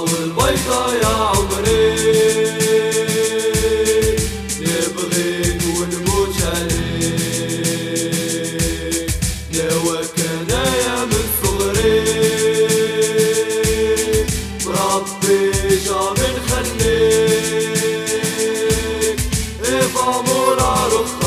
والبيضة يا عمري. نبغيك ونموت عليك نواك انايا من صغري. بربي جامي نخليك إيه فامور عرفت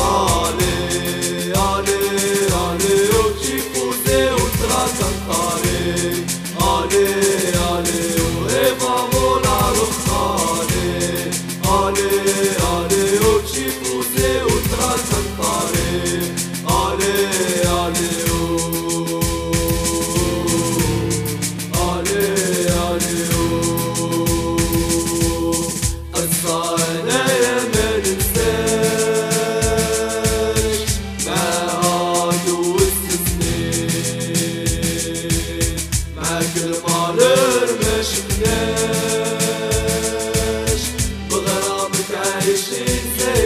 كل مالر ما شفناش عايشين زي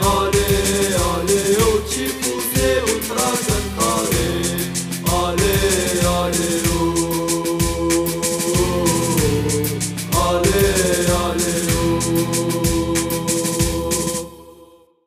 aleluya.